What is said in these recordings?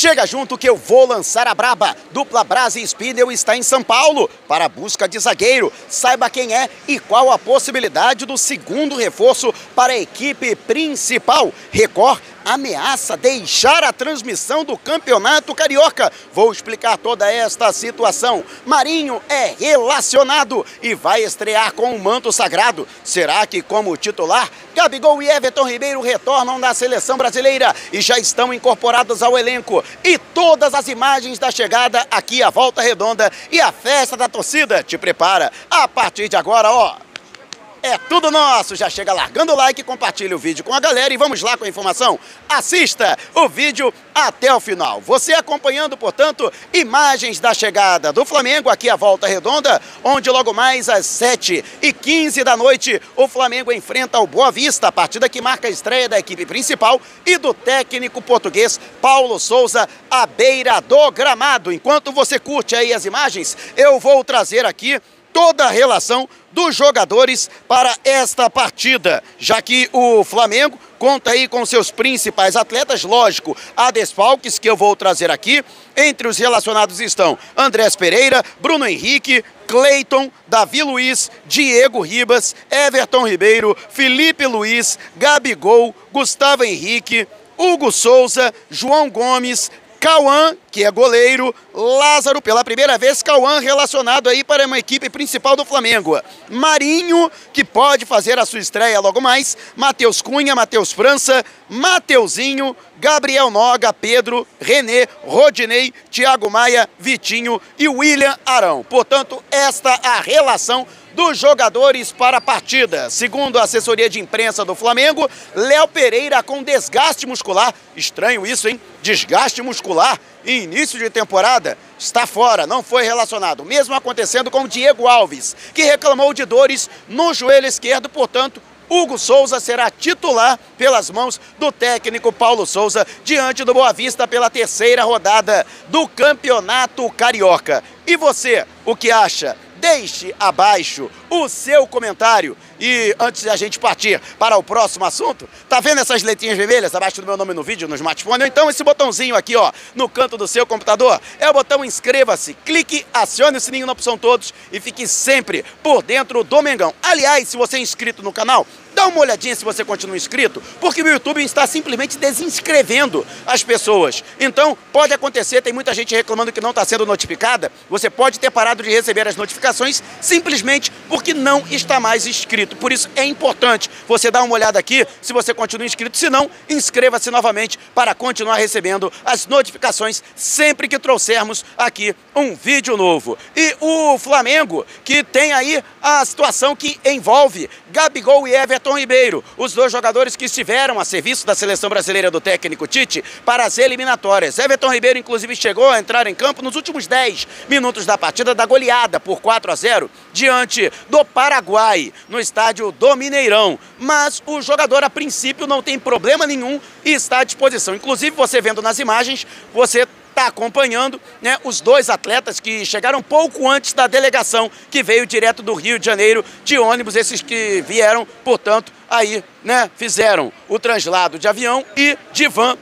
Chega junto que eu vou lançar a braba. Dupla Brasa Spindle está em São Paulo para a busca de zagueiro. Saiba quem é e qual a possibilidade do segundo reforço para a equipe principal. Record ameaça deixar a transmissão do Campeonato Carioca. Vou explicar toda esta situação. Marinho é relacionado e vai estrear com o manto sagrado. Será que como titular, Gabigol e Everton Ribeiro retornam da seleção brasileira e já estão incorporados ao elenco? E todas as imagens da chegada aqui à Volta Redonda e a festa da torcida te prepara. A partir de agora, ó, é tudo nosso. Já chega largando o like, compartilha o vídeo com a galera e vamos lá com a informação. Assista o vídeo até o final. Você acompanhando, portanto, imagens da chegada do Flamengo aqui à Volta Redonda, onde logo mais às 7 e 15 da noite o Flamengo enfrenta o Boa Vista, a partida que marca a estreia da equipe principal e do técnico português Paulo Souza à beira do gramado. Enquanto você curte aí as imagens, eu vou trazer aqui toda a relação dos jogadores para esta partida, já que o Flamengo conta aí com seus principais atletas, lógico, há desfalques que eu vou trazer aqui. Entre os relacionados estão Andrés Pereira, Bruno Henrique, Cleiton, Davi Luiz, Diego Ribas, Everton Ribeiro, Felipe Luiz, Gabigol, Gustavo Henrique, Hugo Souza, João Gomes, Cauã, que é goleiro, Lázaro, pela primeira vez, Cauã relacionado aí para uma equipe principal do Flamengo. Marinho, que pode fazer a sua estreia logo mais, Matheus Cunha, Matheus França, Mateuzinho, Gabriel Noga, Pedro, René, Rodinei, Thiago Maia, Vitinho e William Arão. Portanto, esta a relação dos jogadores para a partida. Segundo a assessoria de imprensa do Flamengo, Léo Pereira com desgaste muscular. Estranho isso, hein? Desgaste muscular em início de temporada está fora, não foi relacionado. Mesmo acontecendo com Diego Alves, que reclamou de dores no joelho esquerdo, portanto, Hugo Souza será titular pelas mãos do técnico Paulo Souza diante do Boa Vista pela terceira rodada do Campeonato Carioca. E você, o que acha? Deixe abaixo o seu comentário. E antes de a gente partir para o próximo assunto, tá vendo essas letrinhas vermelhas abaixo do meu nome no vídeo, no smartphone? Ou então esse botãozinho aqui, ó, no canto do seu computador, é o botão inscreva-se, clique, acione o sininho na opção todos e fique sempre por dentro do Mengão. Aliás, se você é inscrito no canal, Dá uma olhadinha se você continua inscrito, porque o YouTube está simplesmente desinscrevendo as pessoas. Então, pode acontecer, tem muita gente reclamando que não está sendo notificada. Você pode ter parado de receber as notificações simplesmente porque não está mais inscrito. Por isso é importante você dar uma olhada aqui se você continua inscrito. Se não, inscreva-se novamente para continuar recebendo as notificações sempre que trouxermos aqui um vídeo novo. E o Flamengo, que tem aí a situação que envolve Gabigol e Everton Everton Ribeiro, os dois jogadores que estiveram a serviço da seleção brasileira do técnico Tite para as eliminatórias. Everton Ribeiro, inclusive, chegou a entrar em campo nos últimos 10 minutos da partida da goleada por 4 a 0 diante do Paraguai, no estádio do Mineirão. Mas o jogador, a princípio, não tem problema nenhum e está à disposição. Inclusive, você vendo nas imagens, você está acompanhando né, os dois atletas que chegaram pouco antes da delegação que veio direto do Rio de Janeiro de ônibus, esses que vieram, portanto, aí, né, fizeram o translado de avião e de van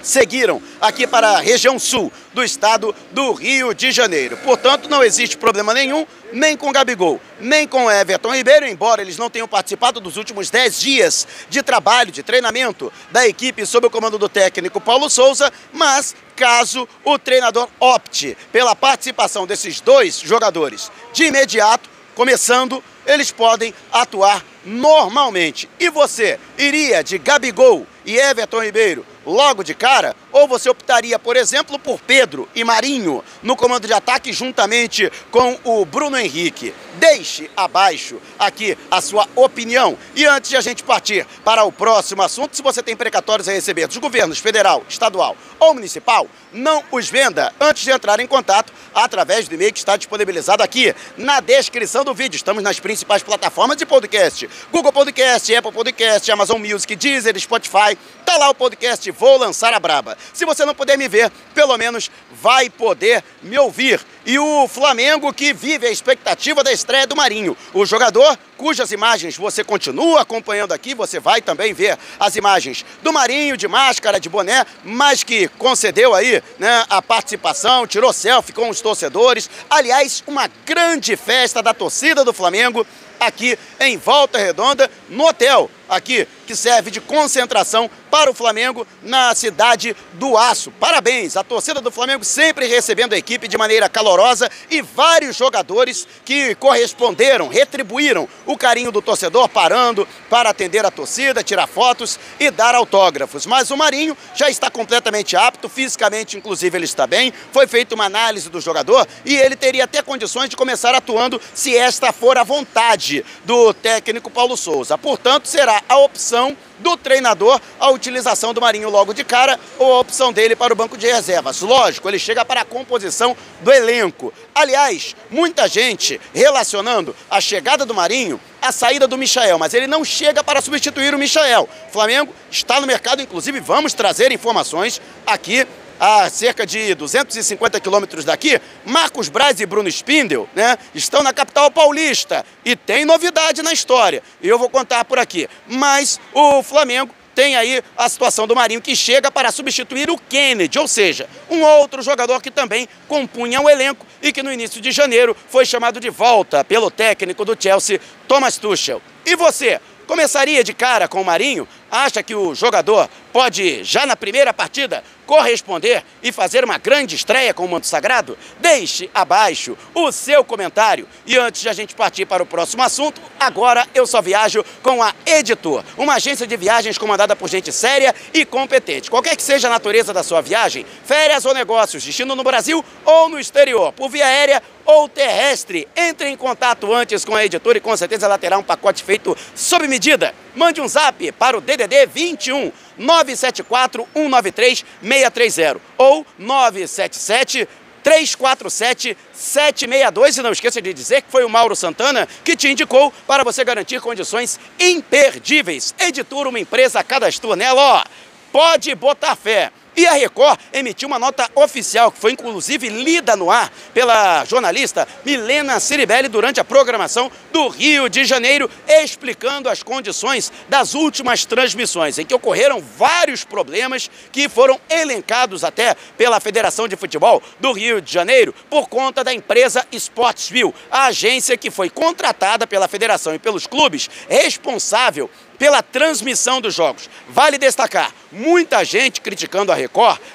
seguiram aqui para a região sul do estado do Rio de Janeiro. Portanto, não existe problema nenhum, nem com Gabigol, nem com Everton Ribeiro, embora eles não tenham participado dos últimos 10 dias de trabalho, de treinamento da equipe sob o comando do técnico Paulo Souza, mas caso o treinador opte pela participação desses dois jogadores de imediato, começando, eles podem atuar normalmente. E você iria de Gabigol e Everton Ribeiro logo de cara? Ou você optaria, por exemplo, por Pedro e Marinho no comando de ataque juntamente com o Bruno Henrique? Deixe abaixo aqui a sua opinião. E antes de a gente partir para o próximo assunto, se você tem precatórios a receber dos governos federal, estadual ou municipal, não os venda antes de entrar em contato através do e-mail que está disponibilizado aqui na descrição do vídeo. Estamos nas principais plataformas de podcast: Google Podcast, Apple Podcast, Amazon Music, Deezer, Spotify. Tá lá o podcast Vou Lançar a Braba. Se você não puder me ver, pelo menos vai poder me ouvir. E o Flamengo que vive a expectativa da estreia do Marinho. O jogador cujas imagens você continua acompanhando aqui, você vai também ver as imagens do Marinho de máscara, de boné, mas que concedeu aí né, a participação, tirou selfie com os torcedores. Aliás, uma grande festa da torcida do Flamengo aqui em Volta Redonda, no hotel aqui que serve de concentração para o Flamengo na cidade do Aço. Parabéns, a torcida do Flamengo sempre recebendo a equipe de maneira calorosa e vários jogadores que corresponderam, retribuíram o carinho do torcedor, parando para atender a torcida, tirar fotos e dar autógrafos. Mas o Marinho já está completamente apto, fisicamente, inclusive, ele está bem. Foi feita uma análise do jogador e ele teria até condições de começar atuando se esta for a vontade do técnico Paulo Souza. Portanto, será a opção do treinador a utilização do Marinho logo de cara ou a opção dele para o banco de reservas. Lógico, ele chega para a composição do elenco. Aliás, muita gente relacionando a chegada do Marinho à saída do Michael, mas ele não chega para substituir o Michael. O Flamengo está no mercado, inclusive vamos trazer informações aqui a cerca de 250 quilômetros daqui, Marcos Braz e Bruno Spindel, né, estão na capital paulista e tem novidade na história. E eu vou contar por aqui. Mas o Flamengo tem aí a situação do Marinho que chega para substituir o Kennedy, ou seja, um outro jogador que também compunha o elenco e que no início de janeiro foi chamado de volta pelo técnico do Chelsea, Thomas Tuchel. E você, começaria de cara com o Marinho? Acha que o jogador pode, já na primeira partida, corresponder e fazer uma grande estreia com o Manto Sagrado? Deixe abaixo o seu comentário. E antes de a gente partir para o próximo assunto, agora eu só viajo com a Editor, uma agência de viagens comandada por gente séria e competente. Qualquer que seja a natureza da sua viagem, férias ou negócios, destino no Brasil ou no exterior, por via aérea ou terrestre, entre em contato antes com a editora e com certeza ela terá um pacote feito sob medida. Mande um zap para o DDD 21 974 193 630 ou 977 347 762 e não esqueça de dizer que foi o Mauro Santana que te indicou para você garantir condições imperdíveis. Editora, uma empresa cadastrou nela, ó, pode botar fé. E a Record emitiu uma nota oficial, que foi inclusive lida no ar pela jornalista Milena Ciribelli durante a programação do Rio de Janeiro, explicando as condições das últimas transmissões, em que ocorreram vários problemas que foram elencados até pela Federação de Futebol do Rio de Janeiro por conta da empresa Sportsville, a agência que foi contratada pela federação e pelos clubes responsável pela transmissão dos jogos. Vale destacar, muita gente criticando a Record,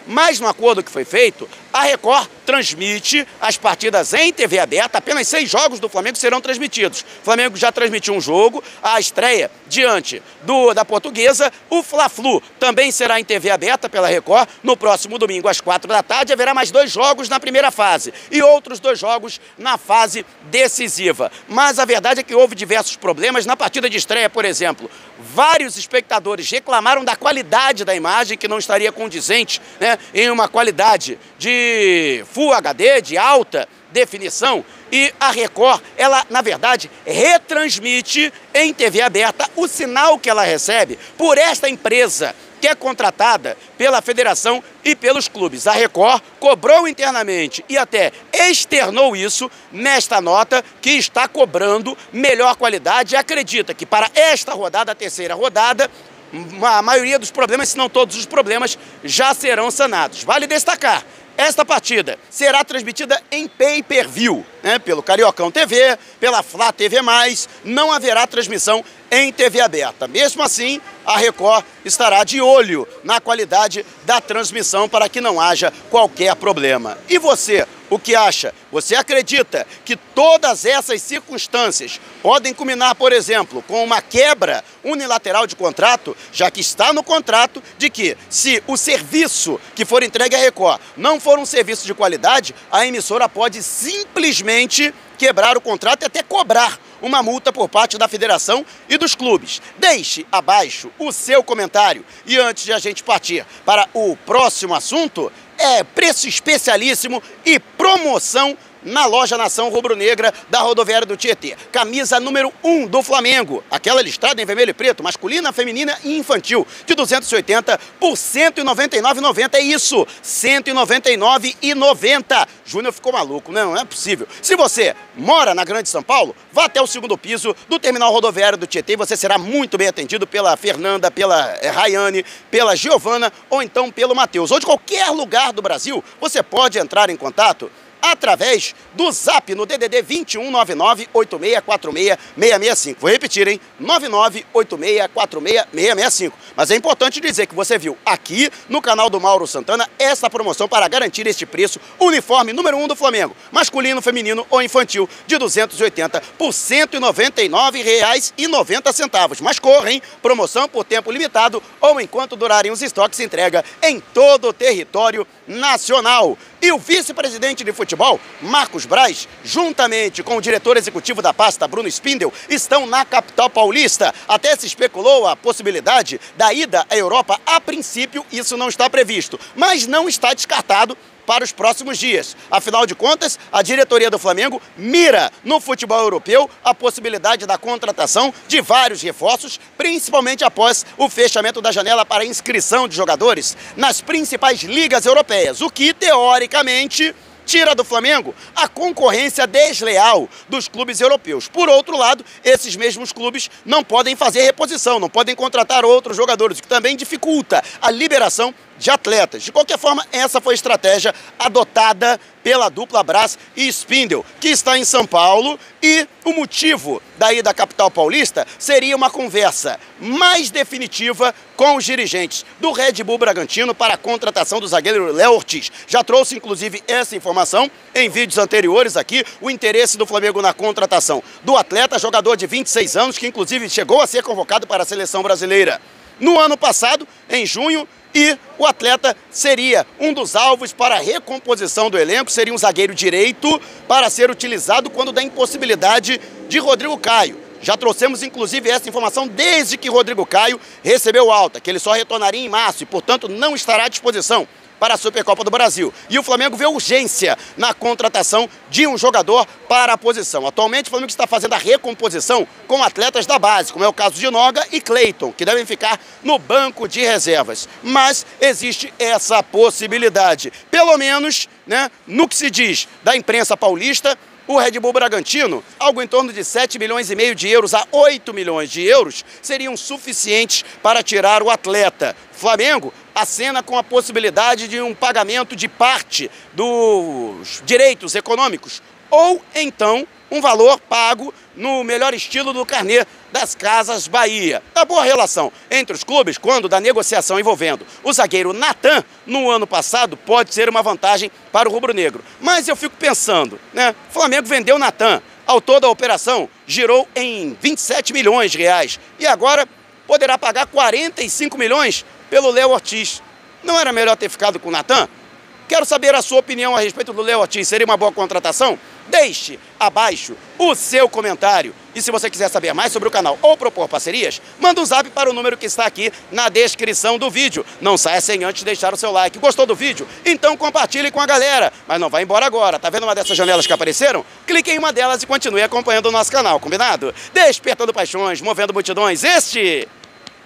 mas no acordo que foi feito, a Record transmite as partidas em TV aberta, apenas seis jogos do Flamengo serão transmitidos. O Flamengo já transmitiu um jogo, a estreia diante do, da Portuguesa, o Fla-Flu também será em TV aberta pela Record, no próximo domingo às quatro da tarde haverá mais dois jogos na primeira fase e outros dois jogos na fase decisiva. Mas a verdade é que houve diversos problemas na partida de estreia, por exemplo. Vários espectadores reclamaram da qualidade da imagem, que não estaria condizente né, em uma qualidade de Full HD, de alta definição, e a Record, ela, na verdade, retransmite em TV aberta o sinal que ela recebe por esta empresa que é contratada pela federação e pelos clubes. A Record cobrou internamente e até externou isso nesta nota que está cobrando melhor qualidade. E acredita que para esta rodada, a terceira rodada, a maioria dos problemas, se não todos os problemas, já serão sanados. Vale destacar esta partida será transmitida em pay-per-view, né, pelo Cariocão TV, pela Flá TV+, não haverá transmissão em TV aberta. Mesmo assim, a Record estará de olho na qualidade da transmissão para que não haja qualquer problema. E você, o que acha? Você acredita que todas essas circunstâncias podem culminar, por exemplo, com uma quebra unilateral de contrato, já que está no contrato de que se o serviço que for entregue à Record não for um serviço de qualidade, a emissora pode simplesmente quebrar o contrato e até cobrar uma multa por parte da federação e dos clubes. Deixe abaixo o seu comentário. E antes de a gente partir para o próximo assunto, é preço especialíssimo e promoção na loja Nação Rubro-Negra da rodoviária do Tietê. Camisa número 1 do Flamengo, aquela listrada em vermelho e preto, masculina, feminina e infantil, de 280 por 199,90. É isso, 199,90. Júnior ficou maluco, não, não é possível. Se você mora na Grande São Paulo, vá até o segundo piso do terminal rodoviário do Tietê e você será muito bem atendido pela Fernanda, pela eh, Rayane, pela Giovana ou então pelo Matheus. Ou de qualquer lugar do Brasil, você pode entrar em contato através do zap no DDD 2199-8646-665. Vou repetir, hein? 998646-665. Mas é importante dizer que você viu aqui no canal do Mauro Santana essa promoção para garantir este preço uniforme número 1 um do Flamengo, masculino, feminino ou infantil, de 280 por R$ 199,90. Mas corra, hein? Promoção por tempo limitado ou enquanto durarem os estoques entrega em todo o território nacional. E o vice-presidente de futebol, Marcos Braz, juntamente com o diretor executivo da pasta, Bruno Spindel, estão na capital paulista. Até se especulou a possibilidade da ida à Europa. A princípio, isso não está previsto, mas não está descartado para os próximos dias. Afinal de contas, a diretoria do Flamengo mira no futebol europeu a possibilidade da contratação de vários reforços, principalmente após o fechamento da janela para inscrição de jogadores nas principais ligas europeias, o que, teoricamente, tira do Flamengo a concorrência desleal dos clubes europeus. Por outro lado, esses mesmos clubes não podem fazer reposição, não podem contratar outros jogadores, o que também dificulta a liberação de atletas. De qualquer forma, essa foi a estratégia adotada pela dupla Brás e Spindle, que está em São Paulo, e o motivo daí da capital paulista seria uma conversa mais definitiva com os dirigentes do Red Bull Bragantino para a contratação do zagueiro Léo Ortiz. Já trouxe inclusive essa informação em vídeos anteriores aqui, o interesse do Flamengo na contratação do atleta, jogador de 26 anos, que inclusive chegou a ser convocado para a seleção brasileira no ano passado, em junho, e o atleta seria um dos alvos para a recomposição do elenco, seria um zagueiro direito para ser utilizado quando da impossibilidade de Rodrigo Caio. Já trouxemos inclusive essa informação desde que Rodrigo Caio recebeu alta, que ele só retornaria em março e, portanto, não estará à disposição para a Supercopa do Brasil. E o Flamengo vê urgência na contratação de um jogador para a posição. Atualmente, o Flamengo está fazendo a recomposição com atletas da base, como é o caso de Noga e Cleiton, que devem ficar no banco de reservas. Mas existe essa possibilidade. Pelo menos, né, no que se diz da imprensa paulista, o Red Bull Bragantino, algo em torno de 7 milhões e meio de euros a 8 milhões de euros, seriam suficientes para tirar o atleta. Flamengo acena com a possibilidade de um pagamento de parte dos direitos econômicos ou então um valor pago no melhor estilo do carnê das Casas Bahia. A boa relação entre os clubes, quando da negociação envolvendo o zagueiro Natan, no ano passado, pode ser uma vantagem para o rubro-negro. Mas eu fico pensando, né? O Flamengo vendeu Natan. Ao todo a operação girou em 27 milhões de reais. E agora poderá pagar 45 milhões pelo Léo Ortiz. Não era melhor ter ficado com o Natan? Quero saber a sua opinião a respeito do Léo Ortiz. Seria uma boa contratação? Deixe abaixo o seu comentário. E se você quiser saber mais sobre o canal ou propor parcerias, manda um zap para o número que está aqui na descrição do vídeo. Não saia sem antes deixar o seu like. Gostou do vídeo? Então compartilhe com a galera. Mas não vai embora agora. Tá vendo uma dessas janelas que apareceram? Clique em uma delas e continue acompanhando o nosso canal, combinado? Despertando paixões, movendo multidões. Este